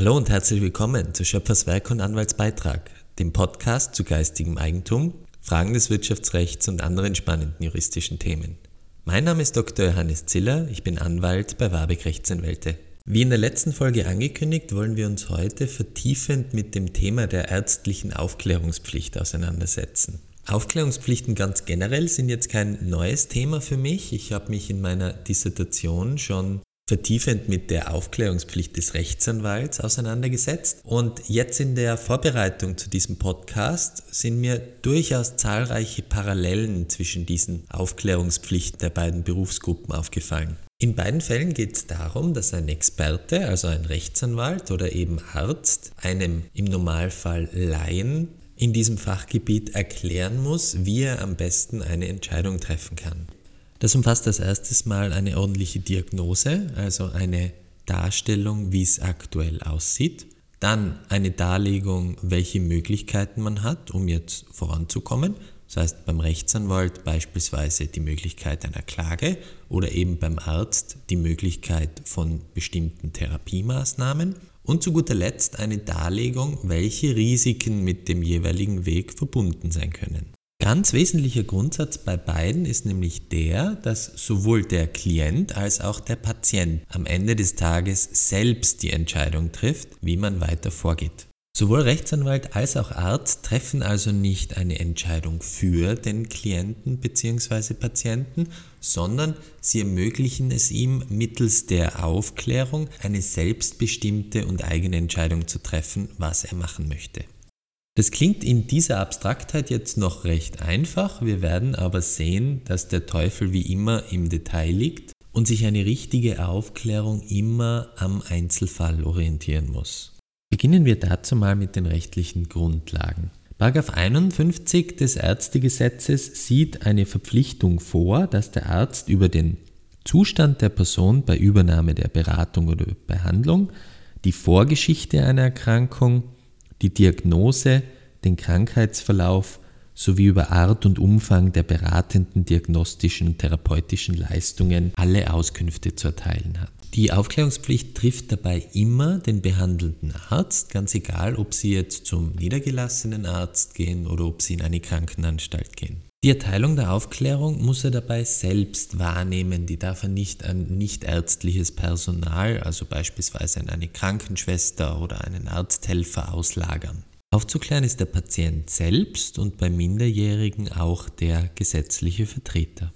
Hallo und herzlich willkommen zu Schöpferswerk und Anwaltsbeitrag, dem Podcast zu geistigem Eigentum, Fragen des Wirtschaftsrechts und anderen spannenden juristischen Themen. Mein Name ist Dr. Johannes Ziller, ich bin Anwalt bei Warbeck Rechtsanwälte. Wie in der letzten Folge angekündigt, wollen wir uns heute vertiefend mit dem Thema der ärztlichen Aufklärungspflicht auseinandersetzen. Aufklärungspflichten ganz generell sind jetzt kein neues Thema für mich. Ich habe mich in meiner Dissertation schon vertiefend mit der Aufklärungspflicht des Rechtsanwalts auseinandergesetzt. Und jetzt in der Vorbereitung zu diesem Podcast sind mir durchaus zahlreiche Parallelen zwischen diesen Aufklärungspflichten der beiden Berufsgruppen aufgefallen. In beiden Fällen geht es darum, dass ein Experte, also ein Rechtsanwalt oder eben Arzt, einem im Normalfall Laien in diesem Fachgebiet erklären muss, wie er am besten eine Entscheidung treffen kann. Das umfasst als erstes mal eine ordentliche Diagnose, also eine Darstellung, wie es aktuell aussieht. Dann eine Darlegung, welche Möglichkeiten man hat, um jetzt voranzukommen. Das heißt beim Rechtsanwalt beispielsweise die Möglichkeit einer Klage oder eben beim Arzt die Möglichkeit von bestimmten Therapiemaßnahmen. Und zu guter Letzt eine Darlegung, welche Risiken mit dem jeweiligen Weg verbunden sein können. Ganz wesentlicher Grundsatz bei beiden ist nämlich der, dass sowohl der Klient als auch der Patient am Ende des Tages selbst die Entscheidung trifft, wie man weiter vorgeht. Sowohl Rechtsanwalt als auch Arzt treffen also nicht eine Entscheidung für den Klienten bzw. Patienten, sondern sie ermöglichen es ihm mittels der Aufklärung eine selbstbestimmte und eigene Entscheidung zu treffen, was er machen möchte. Das klingt in dieser Abstraktheit jetzt noch recht einfach, wir werden aber sehen, dass der Teufel wie immer im Detail liegt und sich eine richtige Aufklärung immer am Einzelfall orientieren muss. Beginnen wir dazu mal mit den rechtlichen Grundlagen. Paragraph 51 des Ärztegesetzes sieht eine Verpflichtung vor, dass der Arzt über den Zustand der Person bei Übernahme der Beratung oder Behandlung, die Vorgeschichte einer Erkrankung, die Diagnose, den Krankheitsverlauf sowie über Art und Umfang der beratenden diagnostischen und therapeutischen Leistungen alle Auskünfte zu erteilen hat. Die Aufklärungspflicht trifft dabei immer den behandelnden Arzt, ganz egal, ob Sie jetzt zum niedergelassenen Arzt gehen oder ob Sie in eine Krankenanstalt gehen. Die Erteilung der Aufklärung muss er dabei selbst wahrnehmen, die darf er nicht an nichtärztliches Personal, also beispielsweise an eine Krankenschwester oder einen Arzthelfer auslagern. Aufzuklären ist der Patient selbst und bei Minderjährigen auch der gesetzliche Vertreter.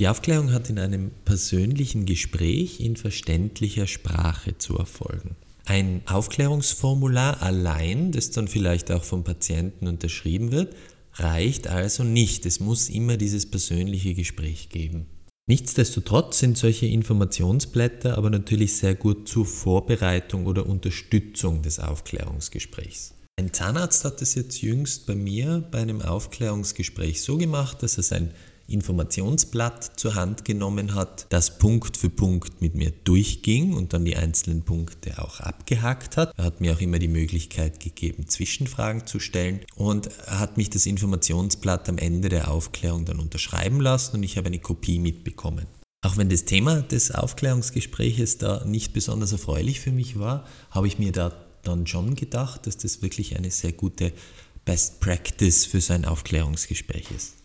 Die Aufklärung hat in einem persönlichen Gespräch in verständlicher Sprache zu erfolgen. Ein Aufklärungsformular allein, das dann vielleicht auch vom Patienten unterschrieben wird, reicht also nicht. Es muss immer dieses persönliche Gespräch geben. Nichtsdestotrotz sind solche Informationsblätter aber natürlich sehr gut zur Vorbereitung oder Unterstützung des Aufklärungsgesprächs. Ein Zahnarzt hat es jetzt jüngst bei mir bei einem Aufklärungsgespräch so gemacht, dass er sein Informationsblatt zur Hand genommen hat, das Punkt für Punkt mit mir durchging und dann die einzelnen Punkte auch abgehakt hat. Er hat mir auch immer die Möglichkeit gegeben, Zwischenfragen zu stellen und hat mich das Informationsblatt am Ende der Aufklärung dann unterschreiben lassen und ich habe eine Kopie mitbekommen. Auch wenn das Thema des Aufklärungsgespräches da nicht besonders erfreulich für mich war, habe ich mir da dann schon gedacht, dass das wirklich eine sehr gute Best Practice für so ein Aufklärungsgespräch ist.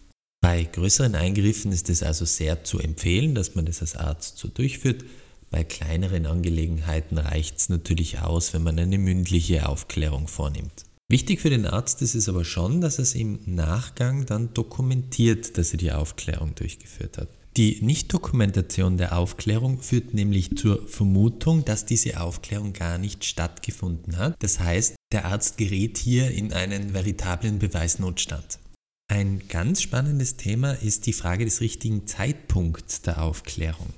Bei größeren Eingriffen ist es also sehr zu empfehlen, dass man das als Arzt so durchführt. Bei kleineren Angelegenheiten reicht es natürlich aus, wenn man eine mündliche Aufklärung vornimmt. Wichtig für den Arzt ist es aber schon, dass er es im Nachgang dann dokumentiert, dass er die Aufklärung durchgeführt hat. Die Nichtdokumentation der Aufklärung führt nämlich zur Vermutung, dass diese Aufklärung gar nicht stattgefunden hat. Das heißt, der Arzt gerät hier in einen veritablen Beweisnotstand. Ein ganz spannendes Thema ist die Frage des richtigen Zeitpunkts der Aufklärung.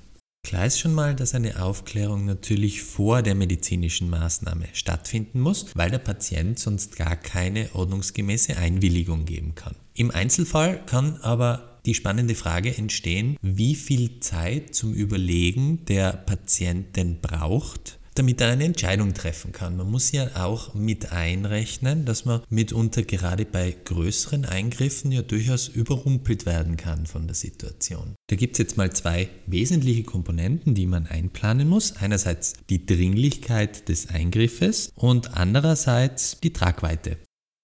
Klar ist schon mal, dass eine Aufklärung natürlich vor der medizinischen Maßnahme stattfinden muss, weil der Patient sonst gar keine ordnungsgemäße Einwilligung geben kann. Im Einzelfall kann aber die spannende Frage entstehen, wie viel Zeit zum Überlegen der Patient denn braucht, damit er eine Entscheidung treffen kann. Man muss ja auch mit einrechnen, dass man mitunter gerade bei größeren Eingriffen ja durchaus überrumpelt werden kann von der Situation. Da gibt es jetzt mal zwei wesentliche Komponenten, die man einplanen muss. Einerseits die Dringlichkeit des Eingriffes und andererseits die Tragweite.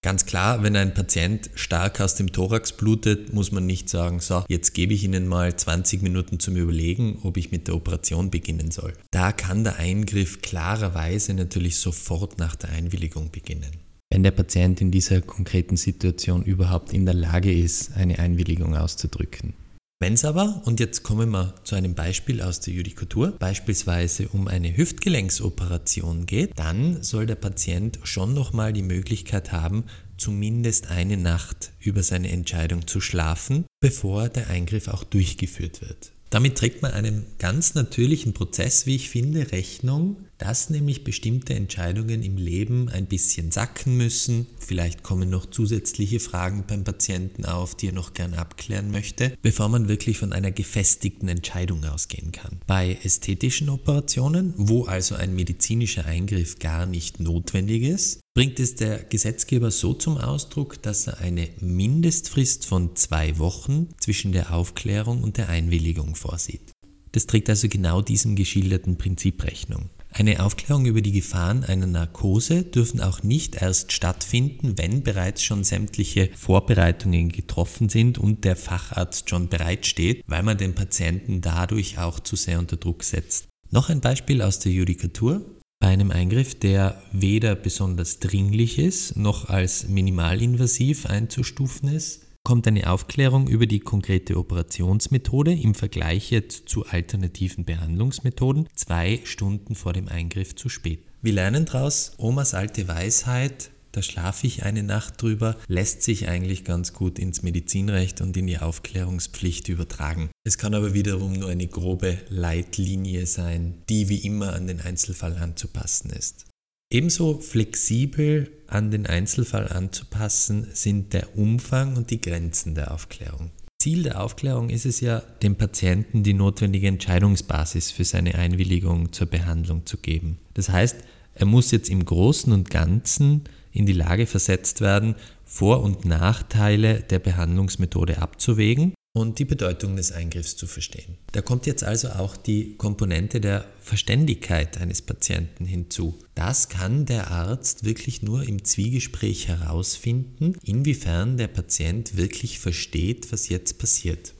Ganz klar, wenn ein Patient stark aus dem Thorax blutet, muss man nicht sagen, so, jetzt gebe ich Ihnen mal 20 Minuten zum Überlegen, ob ich mit der Operation beginnen soll. Da kann der Eingriff klarerweise natürlich sofort nach der Einwilligung beginnen. Wenn der Patient in dieser konkreten Situation überhaupt in der Lage ist, eine Einwilligung auszudrücken. Wenn es aber, und jetzt kommen wir zu einem Beispiel aus der Judikatur, beispielsweise um eine Hüftgelenksoperation geht, dann soll der Patient schon nochmal die Möglichkeit haben, zumindest eine Nacht über seine Entscheidung zu schlafen, bevor der Eingriff auch durchgeführt wird. Damit trägt man einem ganz natürlichen Prozess, wie ich finde, Rechnung, dass nämlich bestimmte Entscheidungen im Leben ein bisschen sacken müssen. Vielleicht kommen noch zusätzliche Fragen beim Patienten auf, die er noch gern abklären möchte, bevor man wirklich von einer gefestigten Entscheidung ausgehen kann. Bei ästhetischen Operationen, wo also ein medizinischer Eingriff gar nicht notwendig ist, bringt es der Gesetzgeber so zum Ausdruck, dass er eine Mindestfrist von zwei Wochen zwischen der Aufklärung und der Einwilligung vorsieht. Das trägt also genau diesem geschilderten Prinzip Rechnung. Eine Aufklärung über die Gefahren einer Narkose dürfen auch nicht erst stattfinden, wenn bereits schon sämtliche Vorbereitungen getroffen sind und der Facharzt schon bereitsteht, weil man den Patienten dadurch auch zu sehr unter Druck setzt. Noch ein Beispiel aus der Judikatur. Bei einem Eingriff, der weder besonders dringlich ist, noch als minimalinvasiv einzustufen ist, kommt eine Aufklärung über die konkrete Operationsmethode im Vergleich jetzt zu alternativen Behandlungsmethoden zwei Stunden vor dem Eingriff zu spät. Wir lernen daraus, Omas alte Weisheit, da schlafe ich eine Nacht drüber, lässt sich eigentlich ganz gut ins Medizinrecht und in die Aufklärungspflicht übertragen. Es kann aber wiederum nur eine grobe Leitlinie sein, die wie immer an den Einzelfall anzupassen ist. Ebenso flexibel an den Einzelfall anzupassen sind der Umfang und die Grenzen der Aufklärung. Ziel der Aufklärung ist es ja, dem Patienten die notwendige Entscheidungsbasis für seine Einwilligung zur Behandlung zu geben. Das heißt, er muss jetzt im Großen und Ganzen in die Lage versetzt werden, Vor- und Nachteile der Behandlungsmethode abzuwägen und die Bedeutung des Eingriffs zu verstehen. Da kommt jetzt also auch die Komponente der Verständigkeit eines Patienten hinzu. Das kann der Arzt wirklich nur im Zwiegespräch herausfinden, inwiefern der Patient wirklich versteht, was jetzt passiert.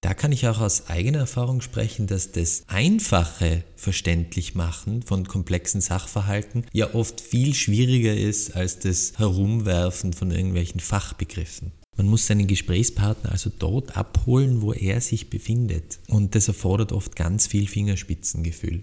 Da kann ich auch aus eigener Erfahrung sprechen, dass das einfache Verständlichmachen von komplexen Sachverhalten ja oft viel schwieriger ist als das Herumwerfen von irgendwelchen Fachbegriffen. Man muss seinen Gesprächspartner also dort abholen, wo er sich befindet. Und das erfordert oft ganz viel Fingerspitzengefühl.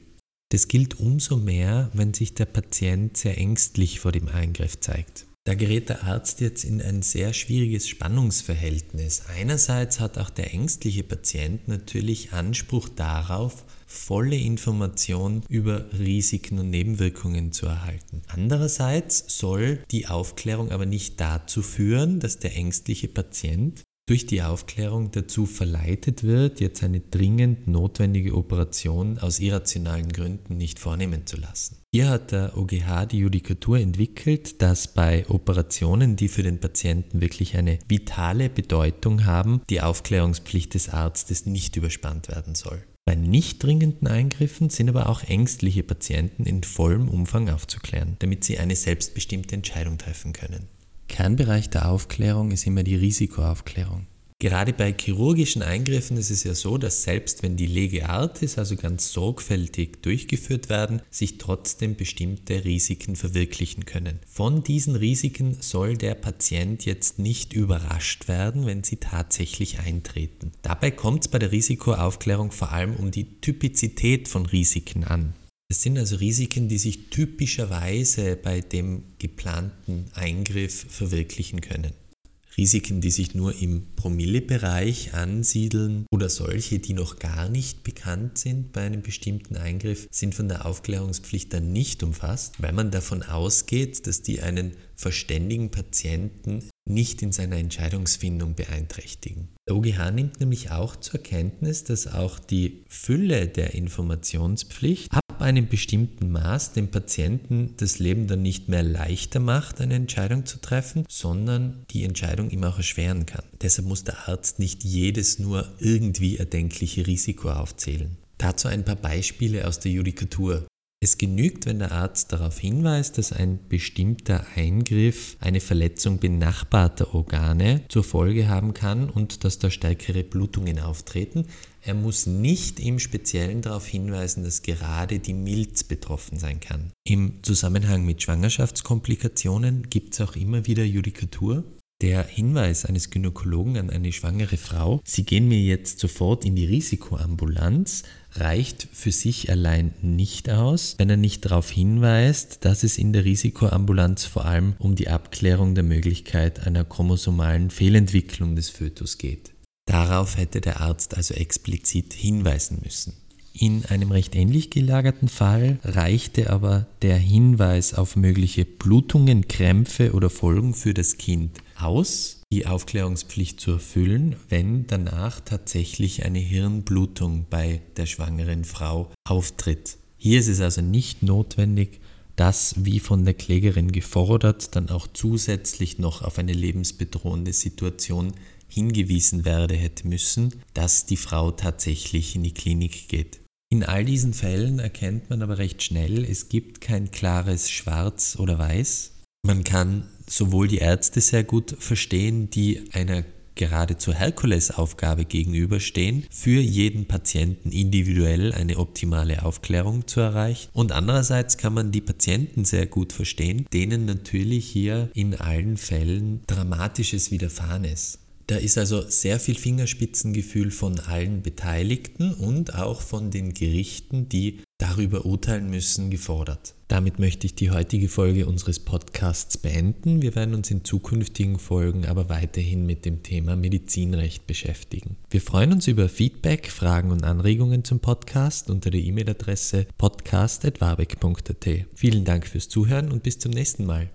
Das gilt umso mehr, wenn sich der Patient sehr ängstlich vor dem Eingriff zeigt. Da gerät der Arzt jetzt in ein sehr schwieriges Spannungsverhältnis. Einerseits hat auch der ängstliche Patient natürlich Anspruch darauf, volle Information über Risiken und Nebenwirkungen zu erhalten. Andererseits soll die Aufklärung aber nicht dazu führen, dass der ängstliche Patient durch die Aufklärung dazu verleitet wird, jetzt eine dringend notwendige Operation aus irrationalen Gründen nicht vornehmen zu lassen. Hier hat der OGH die Judikatur entwickelt, dass bei Operationen, die für den Patienten wirklich eine vitale Bedeutung haben, die Aufklärungspflicht des Arztes nicht überspannt werden soll. Bei nicht dringenden Eingriffen sind aber auch ängstliche Patienten in vollem Umfang aufzuklären, damit sie eine selbstbestimmte Entscheidung treffen können. Kernbereich der Aufklärung ist immer die Risikoaufklärung. Gerade bei chirurgischen Eingriffen ist es ja so, dass selbst wenn die Lege Artis, also ganz sorgfältig durchgeführt werden, sich trotzdem bestimmte Risiken verwirklichen können. Von diesen Risiken soll der Patient jetzt nicht überrascht werden, wenn sie tatsächlich eintreten. Dabei kommt es bei der Risikoaufklärung vor allem um die Typizität von Risiken an. Es sind also Risiken, die sich typischerweise bei dem geplanten Eingriff verwirklichen können. Risiken, die sich nur im Promillebereich ansiedeln oder solche, die noch gar nicht bekannt sind bei einem bestimmten Eingriff, sind von der Aufklärungspflicht dann nicht umfasst, weil man davon ausgeht, dass die einen verständigen Patienten nicht in seiner Entscheidungsfindung beeinträchtigen. Der OGH nimmt nämlich auch zur Kenntnis, dass auch die Fülle der Informationspflicht einem bestimmten Maß dem Patienten das Leben dann nicht mehr leichter macht, eine Entscheidung zu treffen, sondern die Entscheidung ihm auch erschweren kann. Deshalb muss der Arzt nicht jedes nur irgendwie erdenkliche Risiko aufzählen. Dazu ein paar Beispiele aus der Judikatur. Es genügt, wenn der Arzt darauf hinweist, dass ein bestimmter Eingriff eine Verletzung benachbarter Organe zur Folge haben kann und dass da stärkere Blutungen auftreten. Er muss nicht im Speziellen darauf hinweisen, dass gerade die Milz betroffen sein kann. Im Zusammenhang mit Schwangerschaftskomplikationen gibt es auch immer wieder Judikatur. Der Hinweis eines Gynäkologen an eine schwangere Frau, Sie gehen mir jetzt sofort in die Risikoambulanz, reicht für sich allein nicht aus, wenn er nicht darauf hinweist, dass es in der Risikoambulanz vor allem um die Abklärung der Möglichkeit einer chromosomalen Fehlentwicklung des Fötus geht. Darauf hätte der Arzt also explizit hinweisen müssen. In einem recht ähnlich gelagerten Fall reichte aber der Hinweis auf mögliche Blutungen, Krämpfe oder Folgen für das Kind aus, die Aufklärungspflicht zu erfüllen, wenn danach tatsächlich eine Hirnblutung bei der schwangeren Frau auftritt. Hier ist es also nicht notwendig, dass, wie von der Klägerin gefordert, dann auch zusätzlich noch auf eine lebensbedrohende Situation hingewiesen werde hätte müssen, dass die Frau tatsächlich in die Klinik geht. In all diesen Fällen erkennt man aber recht schnell, es gibt kein klares Schwarz oder Weiß. Man kann sowohl die Ärzte sehr gut verstehen, die einer geradezu Herkulesaufgabe gegenüberstehen, für jeden Patienten individuell eine optimale Aufklärung zu erreichen. Und andererseits kann man die Patienten sehr gut verstehen, denen natürlich hier in allen Fällen Dramatisches widerfahren ist. Da ist also sehr viel Fingerspitzengefühl von allen Beteiligten und auch von den Gerichten, die darüber urteilen müssen, gefordert. Damit möchte ich die heutige Folge unseres Podcasts beenden. Wir werden uns in zukünftigen Folgen aber weiterhin mit dem Thema Medizinrecht beschäftigen. Wir freuen uns über Feedback, Fragen und Anregungen zum Podcast unter der E-Mail-Adresse podcast.warbeck.at. Vielen Dank fürs Zuhören und bis zum nächsten Mal.